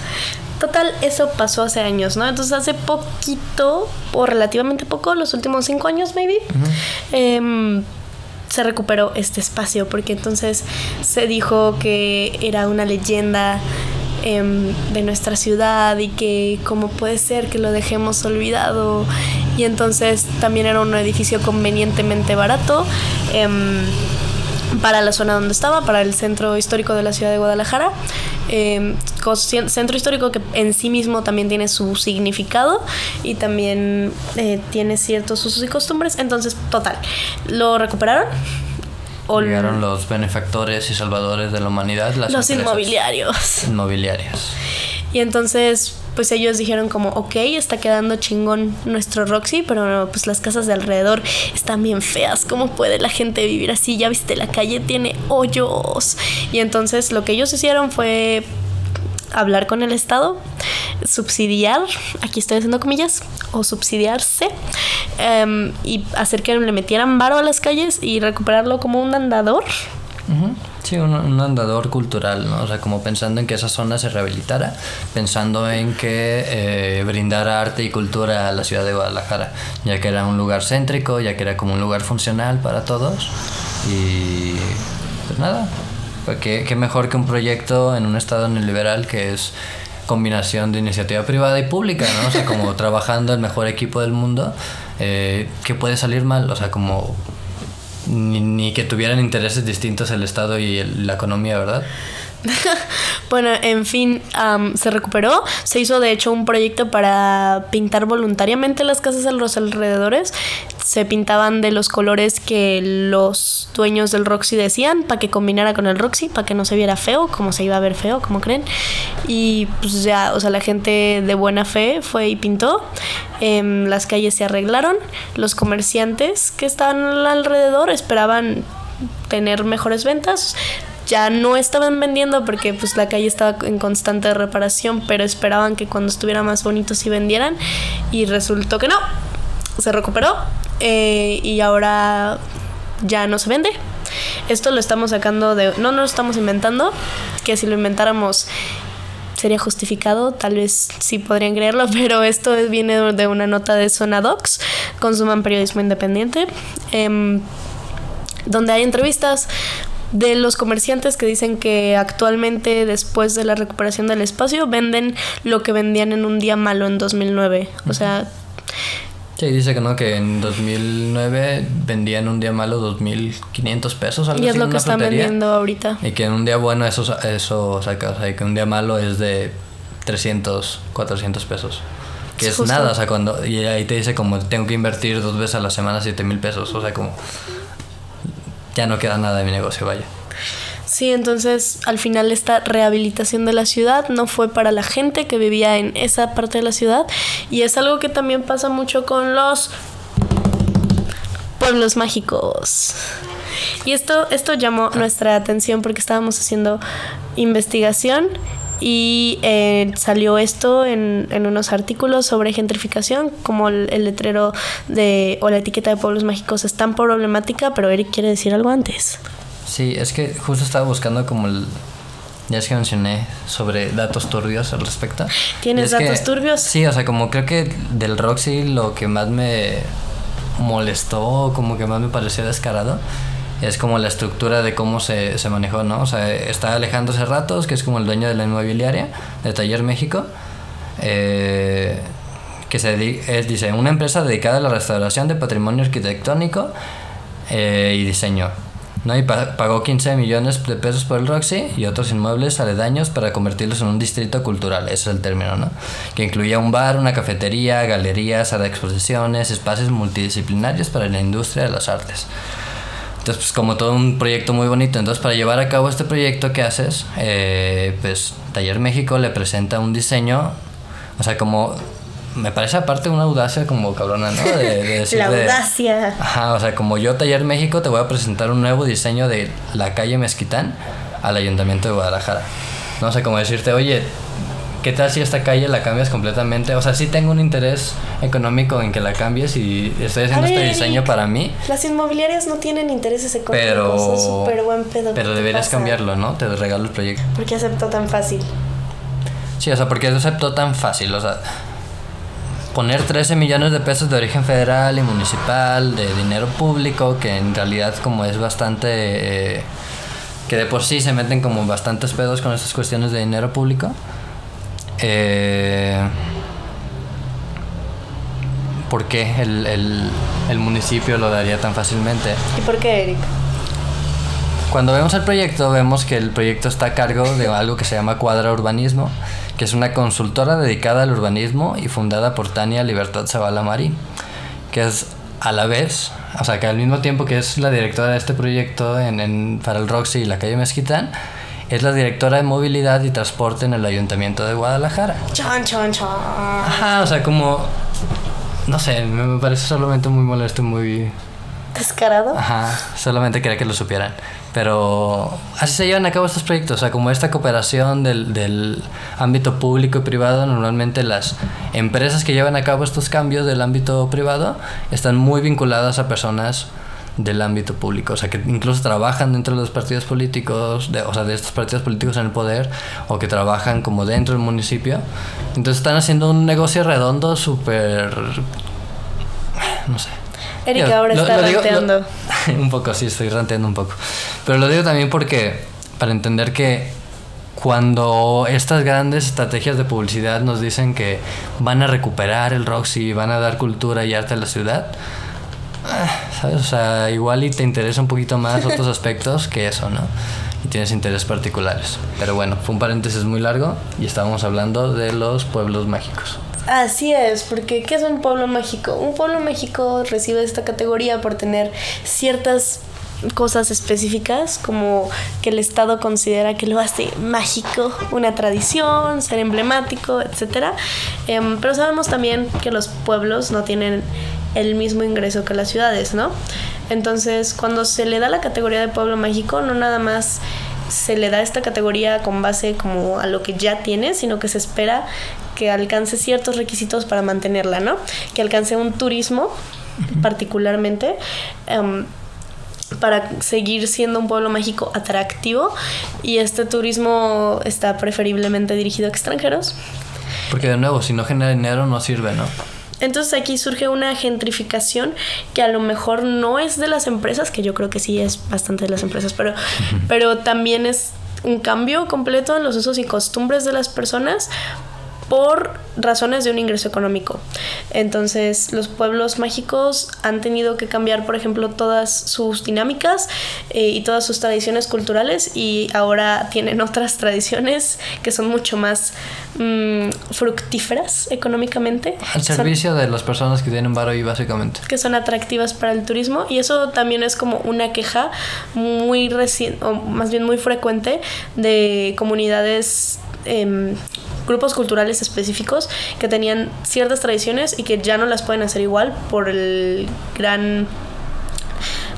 S1: Total, eso pasó hace años, ¿no? Entonces hace poquito, o relativamente poco, los últimos cinco años, maybe, se recuperó este espacio, porque entonces se dijo que era una leyenda em, de nuestra ciudad y que cómo puede ser que lo dejemos olvidado. Y entonces también era un edificio convenientemente barato. em, para la zona donde estaba, para el centro histórico de la ciudad de Guadalajara. Eh, cos- centro histórico que en sí mismo también tiene su significado y también eh, tiene ciertos usos y costumbres. Entonces, total, lo recuperaron. O
S2: Llegaron los benefactores y salvadores de la humanidad, las
S1: los inmobiliarios.
S2: inmobiliarias.
S1: Y entonces, pues ellos dijeron como, ok, está quedando chingón nuestro Roxy, pero pues las casas de alrededor están bien feas. ¿Cómo puede la gente vivir así? Ya viste, la calle tiene hoyos. Y entonces lo que ellos hicieron fue hablar con el Estado, subsidiar, aquí estoy haciendo comillas, o subsidiarse, em, y hacer que le metieran varo a las calles y recuperarlo como un andador.
S2: Sí, un, un andador cultural, ¿no? O sea, como pensando en que esa zona se rehabilitara, pensando en que eh, brindara arte y cultura a la ciudad de Guadalajara, ya que era un lugar céntrico, ya que era como un lugar funcional para todos. Y pues nada, qué, qué mejor que un proyecto en un estado neoliberal que es combinación de iniciativa privada y pública, ¿no? O sea, como trabajando el mejor equipo del mundo, eh, ¿qué puede salir mal? O sea, como ni, ni que tuvieran intereses distintos el Estado y el- la economía, ¿verdad?
S1: Bueno, en fin, am, se recuperó. Se hizo de hecho un proyecto para pintar voluntariamente las casas a los alrededores. Se pintaban de los colores que los dueños del Roxy decían para que combinara con el Roxy, para que no se viera feo, como se iba a ver feo, como creen. Y pues ya, o sea, la gente de buena fe fue y pintó. Em, las calles se arreglaron. Los comerciantes que estaban alrededor esperaban tener mejores ventas. Ya no estaban vendiendo porque pues la calle estaba en constante reparación, pero esperaban que cuando estuviera más bonito sí vendieran y resultó que no. Se recuperó eh, y ahora ya no se vende. Esto lo estamos sacando de... No, no lo estamos inventando, que si lo inventáramos sería justificado, tal vez sí podrían creerlo, pero esto viene de una nota de Zona Docs, consuman periodismo independiente, em, donde hay entrevistas de los comerciantes que dicen que actualmente después de la recuperación del espacio venden lo que vendían en un día malo en 2009, o sea,
S2: Sí, dice que no, que en 2009 vendían un día malo 2.500 pesos, algo
S1: y es
S2: así,
S1: lo
S2: en
S1: que están
S2: frutería.
S1: vendiendo ahorita.
S2: Y que en un día bueno eso, eso saca, o sea, que un día malo es de 300, 400 pesos. Que
S1: Sí,
S2: es
S1: justo.
S2: nada, o sea, cuando... Y ahí te dice como tengo que invertir dos veces a la semana 7 mil pesos, o sea, como... Ya no queda nada de mi negocio, vaya.
S1: Sí, entonces al final esta rehabilitación de la ciudad no fue para la gente que vivía en esa parte de la ciudad y es algo que también pasa mucho con los pueblos mágicos. Y esto, esto llamó nuestra atención porque estábamos haciendo investigación y eh, salió esto en, en unos artículos sobre gentrificación, como el, el letrero de o la etiqueta de pueblos mágicos es tan problemática, pero Eric quiere decir algo antes.
S2: Sí, es que justo estaba buscando como el... Ya es que mencioné sobre datos turbios al respecto.
S1: ¿Tienes
S2: que-
S1: datos turbios?
S2: Sí, o sea, como creo que del Roxy lo que más me molestó, como que más me pareció descarado, es como la estructura de cómo se, se manejó, ¿no? O sea, está Alejandro Cerratos, que es como el dueño de la inmobiliaria de Taller México, eh, que se es, dice, una empresa dedicada a la restauración de patrimonio arquitectónico eh, y diseño. ¿No? Y pa- pagó 15 millones de pesos por el Roxy y otros inmuebles aledaños para convertirlos en un distrito cultural, ese es el término, ¿no? Que incluía un bar, una cafetería, galerías, sala de exposiciones, espacios multidisciplinarios para la industria de las artes. Entonces, pues como todo un proyecto muy bonito. Entonces, para llevar a cabo este proyecto que haces, eh, pues Taller México le presenta un diseño, o sea, como... Me parece aparte una audacia como cabrona, ¿no? De, de decir
S1: La
S2: de-
S1: audacia.
S2: Ajá, o sea, como yo Taller México te voy a presentar un nuevo diseño de la calle Mezquitán al Ayuntamiento de Guadalajara. No sé, como decirte, oye, ¿qué tal si esta calle la cambias completamente? O sea, sí tengo un interés económico en que la cambies y estoy haciendo este diseño para mí.
S1: Las inmobiliarias no tienen intereses económicos,
S2: pero,
S1: es súper buen pedo.
S2: Pero deberías cambiarlo, ¿no? Te regalo el proyecto.
S1: ¿Por qué aceptó tan fácil?
S2: Sí, o sea, porque aceptó tan fácil, o sea poner 13 millones de pesos de origen federal y municipal, de dinero público, que en realidad como es bastante... Eh, que de por sí se meten como bastantes pedos con estas cuestiones de dinero público. Eh, ¿Por qué el, el, el municipio lo daría tan fácilmente?
S1: ¿Y por qué, Eric?
S2: Cuando vemos el proyecto, vemos que el proyecto está a cargo de algo que se llama Cuadra Urbanismo, que es una consultora dedicada al urbanismo y fundada por Tania Libertad Zavala Marín, que es a la vez, o sea, que al mismo tiempo que es la directora de este proyecto en, en, para el Roxy y la calle Mezquitán, es la directora de movilidad y transporte en el Ayuntamiento de Guadalajara.
S1: Chon, chon, chon.
S2: Ajá, o sea, como. No sé, me parece solamente muy molesto, muy.
S1: ¿Descarado?
S2: Ajá, solamente quería que lo supieran. Pero así se llevan a cabo estos proyectos, o sea, como esta cooperación del, del, ámbito público y privado, normalmente las empresas que llevan a cabo estos cambios del ámbito privado están muy vinculadas a personas del ámbito público, o sea, que incluso trabajan dentro de los partidos políticos, de, o sea, de estos partidos políticos en el poder, o que trabajan como dentro del municipio. Entonces están haciendo un negocio redondo súper... no sé.
S1: Erika ahora está lo, ranteando.
S2: un poco, sí, estoy ranteando un poco. Pero lo digo también porque, para entender que cuando estas grandes estrategias de publicidad nos dicen que van a recuperar el Roxy, van a dar cultura y arte a la ciudad, ¿sabes? O sea, igual y te interesa un poquito más otros aspectos que eso, ¿no? Y tienes intereses particulares. Pero bueno, fue un paréntesis muy largo y estábamos hablando de los pueblos mágicos.
S1: Así es, porque ¿qué es un pueblo mágico? Un pueblo mágico recibe esta categoría por tener ciertas cosas específicas como que el Estado considera que lo hace mágico, una tradición, ser emblemático, etc. Um, pero sabemos también que los pueblos no tienen el mismo ingreso que las ciudades, ¿no? Entonces, cuando se le da la categoría de pueblo mágico, no nada más se le da esta categoría con base como a lo que ya tiene, sino que se espera que alcance ciertos requisitos para mantenerla, ¿no? Que alcance un turismo particularmente. Um, para seguir siendo un pueblo mágico atractivo y este turismo está preferiblemente dirigido a extranjeros.
S2: Porque de nuevo, si no genera dinero no sirve, ¿no?
S1: Entonces aquí surge una gentrificación que a lo mejor no es de las empresas, que yo creo que sí es bastante de las empresas, pero, pero también es un cambio completo en los usos y costumbres de las personas por razones de un ingreso económico. Entonces, los pueblos mágicos han tenido que cambiar, por ejemplo, todas sus dinámicas eh, y todas sus tradiciones culturales y ahora tienen otras tradiciones que son mucho más mmm, fructíferas económicamente.
S2: Al servicio
S1: son,
S2: de las personas que tienen varo y básicamente.
S1: Que son atractivas para el turismo y eso también es como una queja muy reciente, o más bien muy frecuente de comunidades eh, grupos culturales específicos que tenían ciertas tradiciones y que ya no las pueden hacer igual por el gran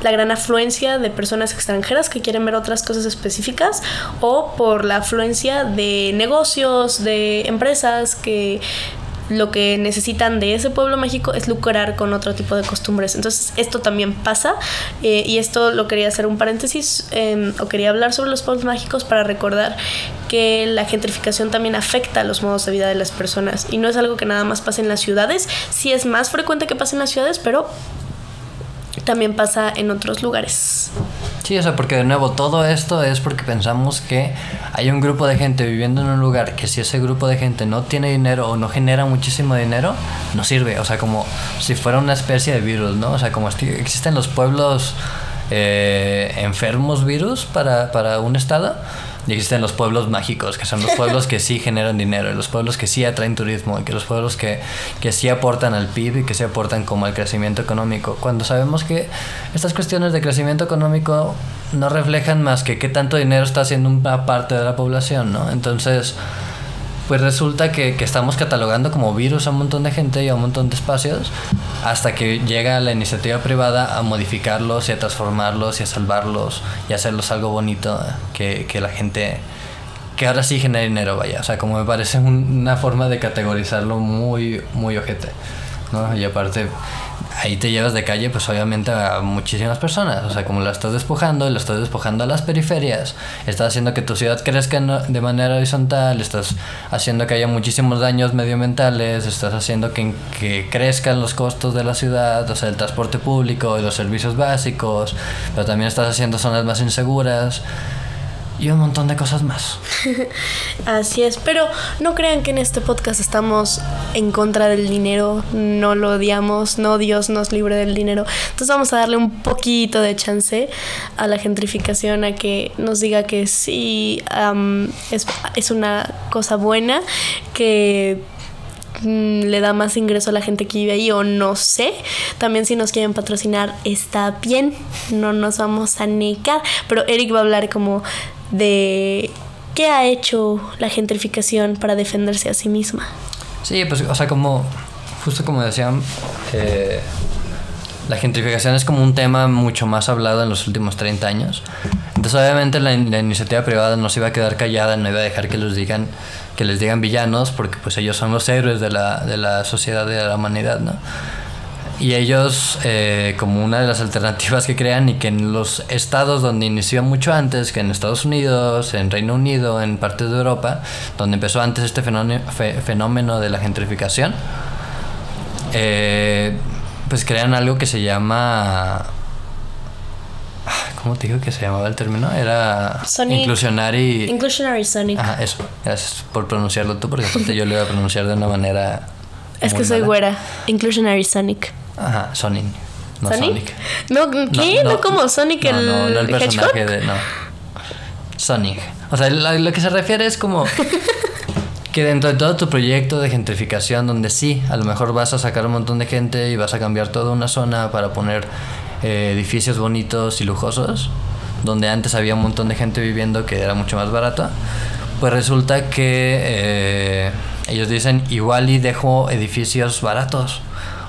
S1: la gran afluencia de personas extranjeras que quieren ver otras cosas específicas o por la afluencia de negocios, de empresas que lo que necesitan de ese pueblo mágico es lucrar con otro tipo de costumbres. Entonces esto también pasa eh, y esto lo quería hacer un paréntesis eh, o quería hablar sobre los pueblos mágicos para recordar que la gentrificación también afecta a los modos de vida de las personas y no es algo que nada más pasa en las ciudades, sí es más frecuente que pase en las ciudades, pero también pasa en otros lugares.
S2: Sí, o sea, porque de nuevo todo esto es porque pensamos que hay un grupo de gente viviendo en un lugar que si ese grupo de gente no tiene dinero o no genera muchísimo dinero, no sirve. O sea, como si fuera una especie de virus, ¿no? O sea, como existen los pueblos eh, enfermos virus para, para un estado y existen los pueblos mágicos, que son los pueblos que sí generan dinero, y los pueblos que sí atraen turismo, y que los pueblos que, que sí aportan al PIB y que sí aportan como al crecimiento económico. Cuando sabemos que estas cuestiones de crecimiento económico no reflejan más que qué tanto dinero está haciendo una parte de la población, ¿no? Entonces pues resulta que, que, estamos catalogando como virus a un montón de gente y a un montón de espacios hasta que llega la iniciativa privada a modificarlos y a transformarlos y a salvarlos y a hacerlos algo bonito que, que la gente que ahora sí genera dinero, vaya. O sea, como me parece un- una forma de categorizarlo muy, muy ojete, ¿no? Y aparte, ahí te llevas de calle, pues obviamente a muchísimas personas. O sea, como la estás despojando, la estás despojando a las periferias, estás haciendo que tu ciudad crezca de manera horizontal, estás haciendo que haya muchísimos daños medioambientales, estás haciendo que, que crezcan los costos de la ciudad, o sea, el transporte público y los servicios básicos, pero también estás haciendo zonas más inseguras y un montón de cosas más.
S1: Así es, pero no crean que en este podcast estamos en contra del dinero, no lo odiamos, no Dios nos libre del dinero. Entonces vamos a darle un poquito de chance a la gentrificación, a que nos diga que sí am, es, es una cosa buena, que le da más ingreso a la gente que vive ahí o no sé. También si nos quieren patrocinar está bien, no nos vamos a negar. Pero Eric va a hablar como de qué ha hecho la gentrificación para defenderse a sí misma.
S2: Sí, pues, o sea, como, justo como decían, eh, la gentrificación es como un tema mucho más hablado en los últimos 30 años. Entonces, obviamente, la, la iniciativa privada no se iba a quedar callada, no iba a dejar que los digan que les digan villanos, porque pues ellos son los héroes de la, de la sociedad de la humanidad, ¿no? Y ellos, eh, como una de las alternativas que crean y que en los estados donde inició mucho antes, que en Estados Unidos, en Reino Unido, en partes de Europa, donde empezó antes este fenómeno, fe- fenómeno de la gentrificación, eh, pues crean algo que se llama... ¿Cómo te digo que se llamaba el término? Era
S1: Sonic-
S2: inclusionary...
S1: Inclusionary Sonic.
S2: Ajá, eso. Gracias por pronunciarlo tú, porque aparte yo lo iba a pronunciar de una manera...
S1: es que soy
S2: mala.
S1: güera. Inclusionary Sonic.
S2: Ajá, Sonic. No
S1: ¿Sonic?
S2: Sonic.
S1: No, ¿qué? No, como Sonic el,
S2: No, no el personaje
S1: Hedgehog?
S2: de. No. Sonic. O sea, lo, lo que se refiere es como. Que dentro de todo tu proyecto de gentrificación, donde sí, a lo mejor vas a sacar un montón de gente y vas a cambiar toda una zona para poner eh, edificios bonitos y lujosos, donde antes había un montón de gente viviendo que era mucho más barato, pues resulta que eh, ellos dicen igual y dejo edificios baratos.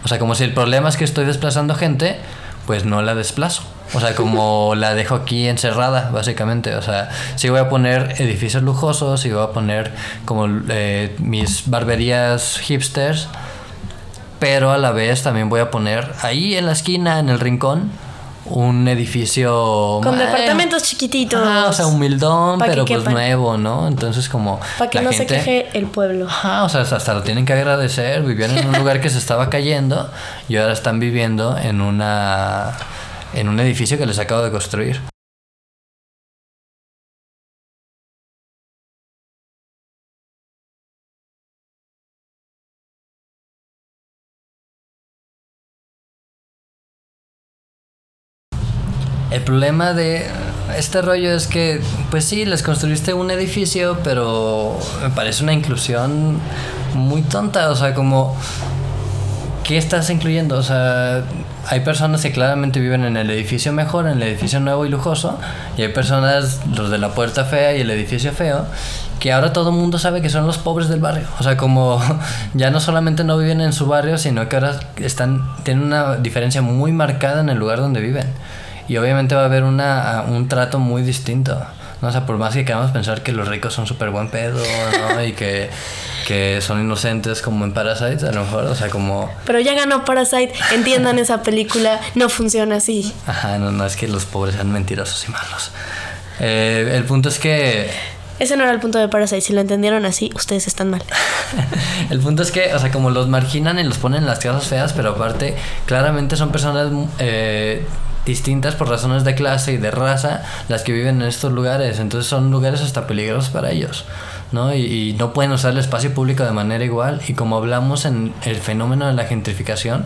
S2: O sea, como si el problema es que estoy desplazando gente, pues no la desplazo. O sea, como la dejo aquí encerrada, básicamente. O sea, sí voy a poner edificios lujosos y voy a poner como eh, mis barberías hipsters, pero a la vez también voy a poner ahí en la esquina, en el rincón, un edificio...
S1: Con
S2: eh,
S1: departamentos chiquititos.
S2: Ajá, o sea, humildón, pero pues
S1: quepan.
S2: nuevo, ¿no? Entonces como...
S1: Para que
S2: la
S1: no
S2: gente-
S1: se queje el pueblo.
S2: Ajá, o sea, hasta lo tienen que agradecer. Vivían en un lugar que se estaba cayendo y ahora están viviendo en una en un edificio que les acabo de construir. El problema de este rollo es que, pues sí, les construiste un edificio, pero me parece una inclusión muy tonta. O sea, como, ¿qué estás incluyendo? O sea, hay personas que claramente viven en el edificio mejor, en el edificio nuevo y lujoso, y hay personas, los de la puerta fea y el edificio feo, que ahora todo el mundo sabe que son los pobres del barrio. O sea, como ya no solamente no viven en su barrio, sino que ahora están, tienen una diferencia muy marcada en el lugar donde viven. Y obviamente va a haber una, un trato muy distinto. ¿no? O sea, por más que queramos pensar que los ricos son súper buen pedo, ¿no? Y que, que son inocentes como en Parasite, a lo mejor, o sea, como...
S1: Pero ya ganó Parasite. Entiendan esa película. No funciona así.
S2: Ajá, no, no es que los pobres sean mentirosos y malos. Eh, el punto es que...
S1: Ese no era el punto de Parasite. Si lo entendieron así, ustedes están mal.
S2: el punto es que, o sea, como los marginan y los ponen en las casas feas, pero aparte, claramente son personas eh, distintas por razones de clase y de raza las que viven en estos lugares. Entonces son lugares hasta peligrosos para ellos. ¿no? Y, y no pueden usar el espacio público de manera igual. Y como hablamos en el fenómeno de la gentrificación,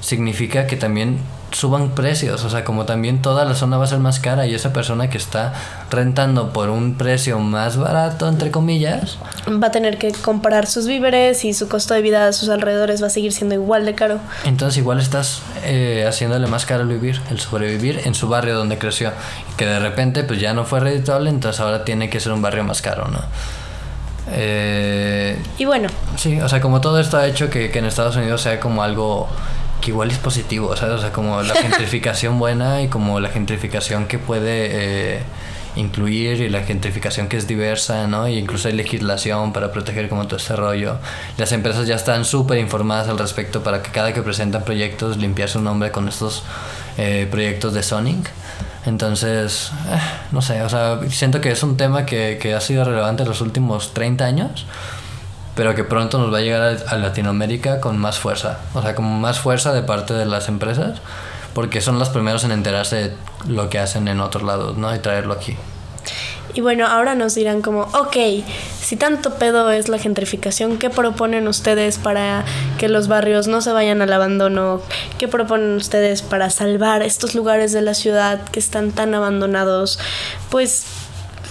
S2: significa que también suban precios, o sea, como también toda la zona va a ser más cara y esa persona que está rentando por un precio más barato, entre comillas,
S1: Va a tener que comprar sus víveres y su costo de vida a sus alrededores va a seguir siendo igual de caro.
S2: entonces igual estás eh, haciéndole más caro el vivir, el sobrevivir en su barrio donde creció, que de repente pues ya no fue redituable, entonces ahora tiene que ser un barrio más caro, ¿no? Eh,
S1: Y bueno,
S2: Sí, o sea, como todo esto ha hecho que, que en Estados Unidos sea como algo que igual es positivo, ¿sabes? O sea, como la gentrificación buena y como la gentrificación que puede eh, incluir y la gentrificación que es diversa, ¿no? Y incluso hay legislación para proteger como todo este rollo. Las empresas ya están súper informadas al respecto para que cada que presentan proyectos limpiar su nombre con estos eh, proyectos de Sonic. Entonces, eh, no sé, o sea, siento que es un tema que, que ha sido relevante en los últimos 30 años, pero que pronto nos va a llegar a, Latinoamérica con más fuerza, o sea, con más fuerza de parte de las empresas, porque son los primeros en enterarse de lo que hacen en otros lados, ¿no? Y traerlo aquí.
S1: Y bueno, ahora nos dirán como, ok, si tanto pedo es la gentrificación, ¿qué proponen ustedes para que los barrios no se vayan al abandono? ¿Qué proponen ustedes para salvar estos lugares de la ciudad que están tan abandonados? Pues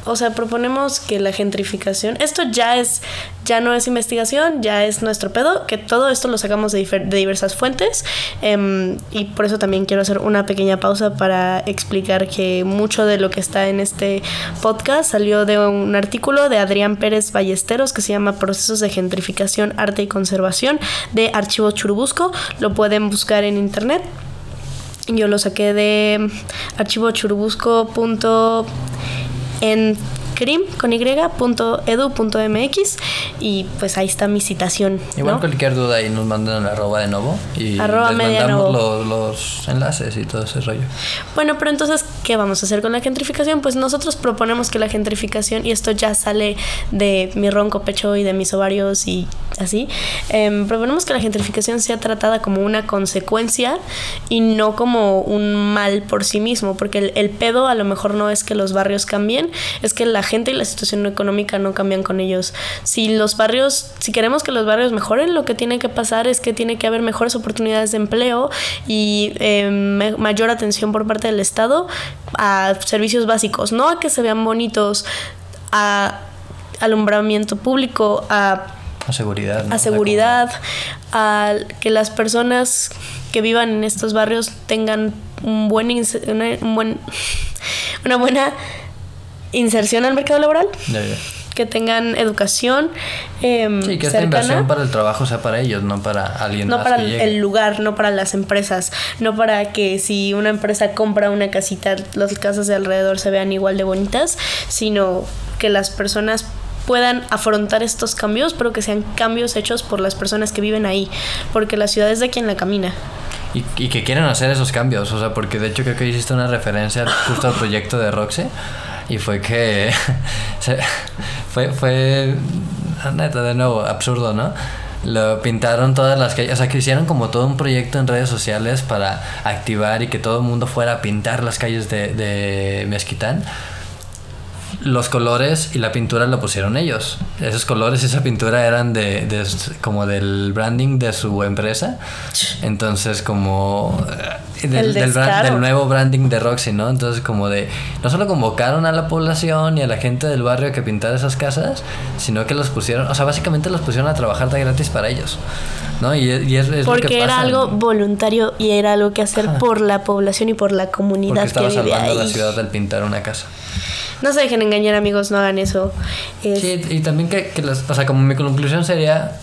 S1: o sea, proponemos que la gentrificación, esto ya es, ya no es investigación, ya es nuestro pedo, que todo esto lo sacamos de, de diversas fuentes em, y por eso también quiero hacer una pequeña pausa para explicar que mucho de lo que está en este podcast salió de un artículo de Adrián Pérez Ballesteros que se llama Procesos de Gentrificación, Arte y Conservación de Archivo Churubusco, lo pueden buscar en internet. Yo lo saqué de archivochurubusco.com en crim con y.edu.mx y pues ahí está mi citación.
S2: Igual
S1: ¿no?
S2: cualquier duda ahí nos mandan al arroba de nuevo y
S1: Arroba
S2: les mandamos los, los enlaces y todo ese rollo.
S1: Bueno, pero entonces, ¿qué vamos a hacer con la gentrificación? Pues nosotros proponemos que la gentrificación, y esto ya sale de mi ronco pecho y de mis ovarios y así, em, proponemos que la gentrificación sea tratada como una consecuencia y no como un mal por sí mismo, porque el, pedo a lo mejor no es que los barrios cambien, es que la gente y la situación económica no cambian con ellos. Si los barrios, si queremos que los barrios mejoren, lo que tiene que pasar es que tiene que haber mejores oportunidades de empleo y eh, me- mayor atención por parte del Estado a servicios básicos, no a que se vean bonitos, a alumbramiento público, a
S2: A seguridad. ¿no?
S1: a seguridad, a que las personas que vivan en estos barrios tengan un buen, una, un buen- una buena inserción al mercado laboral. Que tengan educación
S2: Sí, que esta
S1: cercana.
S2: inversión para el trabajo sea para ellos, no para alguien
S1: No
S2: más
S1: para
S2: que
S1: el,
S2: llegue.
S1: el lugar, no para las empresas, no para que si una empresa compra una casita, las casas de alrededor se vean igual de bonitas, sino que las personas puedan afrontar estos cambios, pero que sean cambios hechos por las personas que viven ahí, porque la ciudad es de quien la camina.
S2: Y, y que quieren hacer esos cambios, o sea, porque de hecho creo que hiciste una referencia justo al proyecto de Roxe y fue que se- fue, fue, neta, de nuevo, absurdo, ¿no? Lo pintaron todas las calles, o sea, que hicieron como todo un proyecto en redes sociales para activar y que todo el mundo fuera a pintar las calles de, de Mezquitán. Los colores y la pintura lo pusieron ellos. Esos colores y esa pintura eran de, de- como del branding de su empresa. Entonces, como eh, del,
S1: El
S2: del, del nuevo branding de Roxy, ¿no? Entonces, como de no solo convocaron a la población y a la gente del barrio a que pintara esas casas, sino que los pusieron, o sea, básicamente los pusieron a trabajar de gratis para ellos, ¿no? Y, es- y es, es lo que
S1: Porque era algo
S2: ¿no?
S1: voluntario y era algo que hacer
S2: Ajá.
S1: por la población y por la
S2: Porque
S1: comunidad que
S2: estaba
S1: vive
S2: salvando
S1: ahí.
S2: la ciudad al pintar una casa.
S1: No se dejen engañar, amigos, no hagan eso. Es-
S2: Sí, y también que, las, o sea, como mi conclusión sería,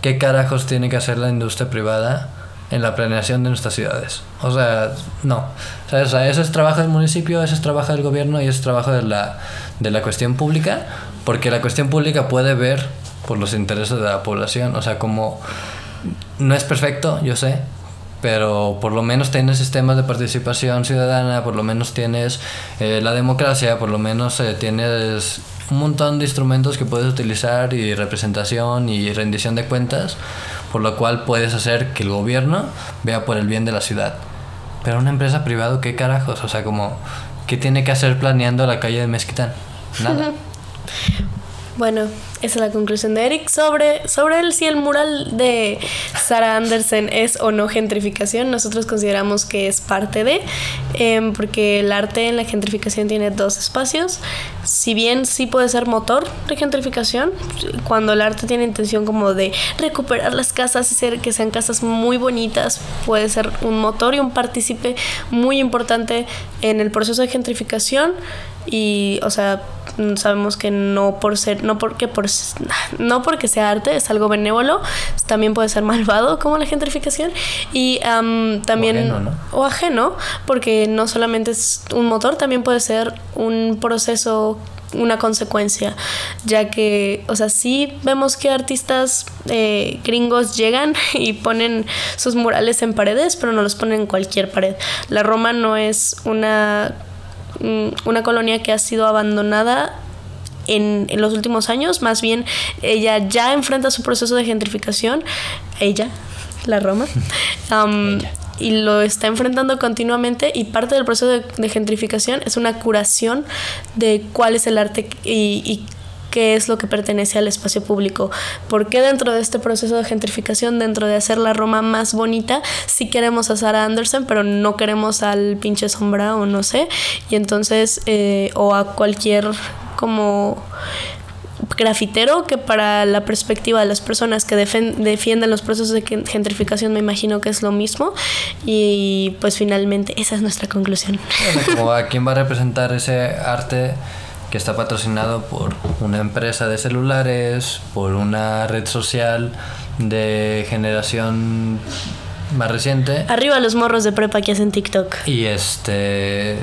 S2: ¿qué carajos tiene que hacer la industria privada en la planeación de nuestras ciudades? O sea, no. O sea, eso es trabajo del municipio, eso es trabajo del gobierno y eso es trabajo de la, de la cuestión pública, porque la cuestión pública puede ver por los intereses de la población, o sea, como no es perfecto, yo sé, pero por lo menos tienes sistemas de participación ciudadana, por lo menos tienes eh, la democracia, por lo menos eh, tienes un montón de instrumentos que puedes utilizar y representación y rendición de cuentas, por lo cual puedes hacer que el gobierno vea por el bien de la ciudad. Pero una empresa privada, ¿qué carajos? O sea, como, ¿qué tiene que hacer planeando la calle de Mezquitán? Nada.
S1: Bueno, esa es la conclusión de Eric sobre, sobre el si el mural de Sarah Andersen es o no gentrificación. Nosotros consideramos que es parte de, em, porque el arte en la gentrificación tiene dos espacios. Si bien sí puede ser motor de gentrificación, cuando el arte tiene intención como de recuperar las casas y hacer que sean casas muy bonitas, puede ser un motor y un partícipe muy importante en el proceso de gentrificación y o sea sabemos que no por ser no porque por no porque sea arte, es algo benévolo, también puede ser malvado como la gentrificación y también... O ajeno, ¿no? o ajeno, porque no solamente es un motor, también puede ser un proceso una consecuencia, ya que, o sea, sí vemos que artistas eh, gringos llegan y ponen sus murales en paredes, pero no los ponen en cualquier pared. La Roma no es una, una colonia que ha sido abandonada en, en, los últimos años, más bien ella ya enfrenta su proceso de gentrificación, ella, la Roma. y lo está enfrentando continuamente y parte del proceso de, gentrificación es una curación de cuál es el arte y, qué es lo que pertenece al espacio público. Porque dentro de este proceso de gentrificación, dentro de hacer la Roma más bonita, sí queremos a Sarah Anderson, pero no queremos al pinche sombra o no sé. Y entonces, eh, o a cualquier como grafitero que para la perspectiva de las personas que defienden los procesos de gentrificación me imagino que es lo mismo y pues finalmente esa es nuestra conclusión.
S2: como a quién va a representar ese arte que está patrocinado por una empresa de celulares, por una red social de generación más reciente.
S1: Arriba los morros de prepa que hacen TikTok.
S2: Y este.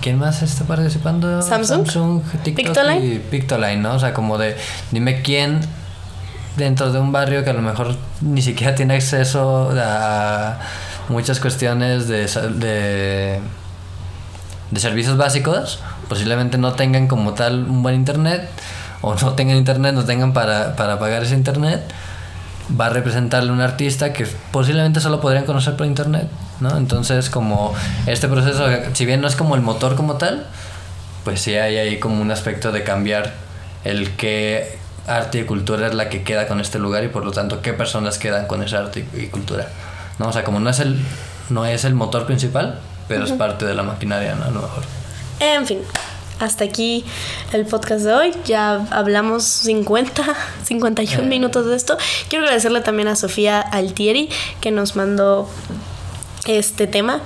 S2: ¿Quién más está participando?
S1: Samsung.
S2: Samsung, TikTok Pictoline. y Pictoline, ¿no? O sea, como de. Dime quién dentro de un barrio que a lo mejor ni siquiera tiene acceso a muchas cuestiones de, de, de servicios básicos, posiblemente no tengan como tal un buen internet, o no tengan internet, no tengan para, para pagar ese internet va a representarle un artista que posiblemente solo podrían conocer por internet, ¿no? Entonces, como este proceso, si bien no es como el motor como tal, pues sí hay ahí como un aspecto de cambiar el qué arte y cultura es la que queda con este lugar y por lo tanto qué personas quedan con esa arte y cultura, ¿no? O sea, como no es el, no es el motor principal, pero es parte de la maquinaria, ¿no? A lo mejor.
S1: En fin, hasta aquí el podcast de hoy. Ya hablamos 50, 51 eh. minutos de esto. Quiero agradecerle también a Sofía Altieri que nos mandó este tema.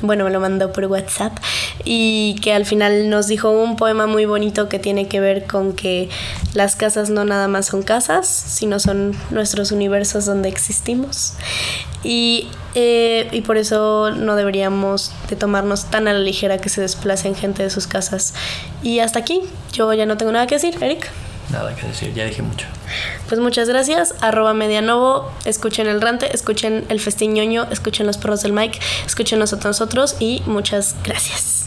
S1: Bueno, me lo mandó por WhatsApp y que al final nos dijo un poema muy bonito que tiene que ver con que las casas no nada más son casas, sino son nuestros universos donde existimos. Y, eh, y por eso no deberíamos de tomarnos tan a la ligera que se desplacen gente de sus casas. Y hasta aquí, yo ya no tengo nada que decir, Eric.
S2: Nada que decir, ya dije mucho.
S1: Pues muchas gracias, arroba medianovo, escuchen el rante, escuchen el festiñoño, escuchen los perros del Mike, escuchen nosotros nosotros y muchas gracias.